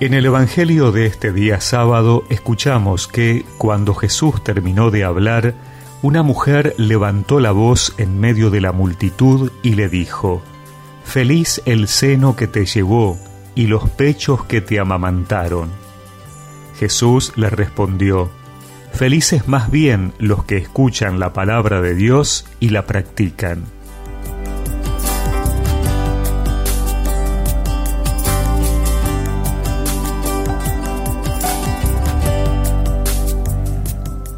En el Evangelio de este día sábado escuchamos que, cuando Jesús terminó de hablar, una mujer levantó la voz en medio de la multitud y le dijo, Feliz el seno que te llevó y los pechos que te amamantaron. Jesús le respondió, Felices más bien los que escuchan la palabra de Dios y la practican.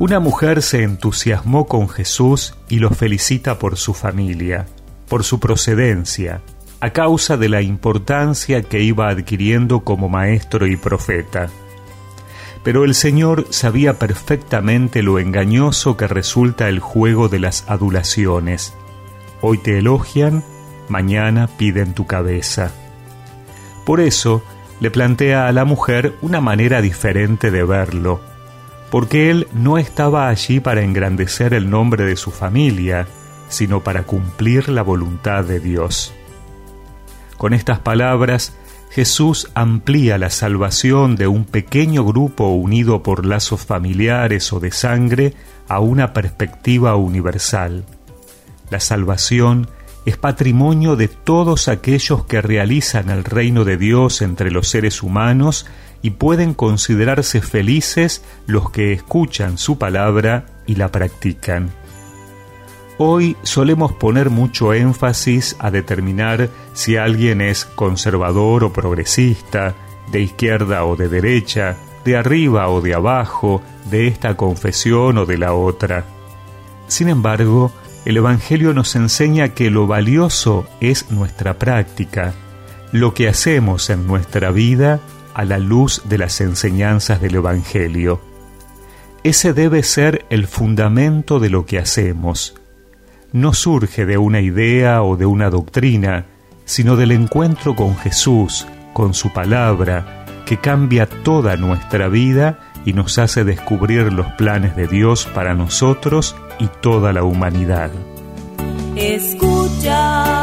Una mujer se entusiasmó con Jesús y lo felicita por su familia, por su procedencia, a causa de la importancia que iba adquiriendo como maestro y profeta. Pero el Señor sabía perfectamente lo engañoso que resulta el juego de las adulaciones. Hoy te elogian, mañana piden tu cabeza. Por eso le plantea a la mujer una manera diferente de verlo porque él no estaba allí para engrandecer el nombre de su familia, sino para cumplir la voluntad de Dios. Con estas palabras, Jesús amplía la salvación de un pequeño grupo unido por lazos familiares o de sangre a una perspectiva universal. La salvación es patrimonio de todos aquellos que realizan el reino de Dios entre los seres humanos y pueden considerarse felices los que escuchan su palabra y la practican. Hoy solemos poner mucho énfasis a determinar si alguien es conservador o progresista, de izquierda o de derecha, de arriba o de abajo, de esta confesión o de la otra. Sin embargo, el Evangelio nos enseña que lo valioso es nuestra práctica, lo que hacemos en nuestra vida a la luz de las enseñanzas del Evangelio. Ese debe ser el fundamento de lo que hacemos. No surge de una idea o de una doctrina, sino del encuentro con Jesús, con su palabra, que cambia toda nuestra vida y nos hace descubrir los planes de Dios para nosotros y toda la humanidad. Escucha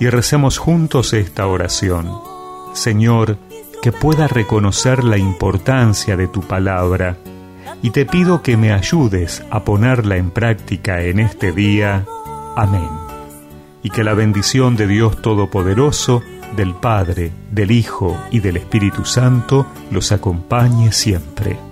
y recemos juntos esta oración. Señor, que pueda reconocer la importancia de tu palabra y te pido que me ayudes a ponerla en práctica en este día. Amén. Y que la bendición de Dios Todopoderoso, del Padre, del Hijo y del Espíritu Santo los acompañe siempre.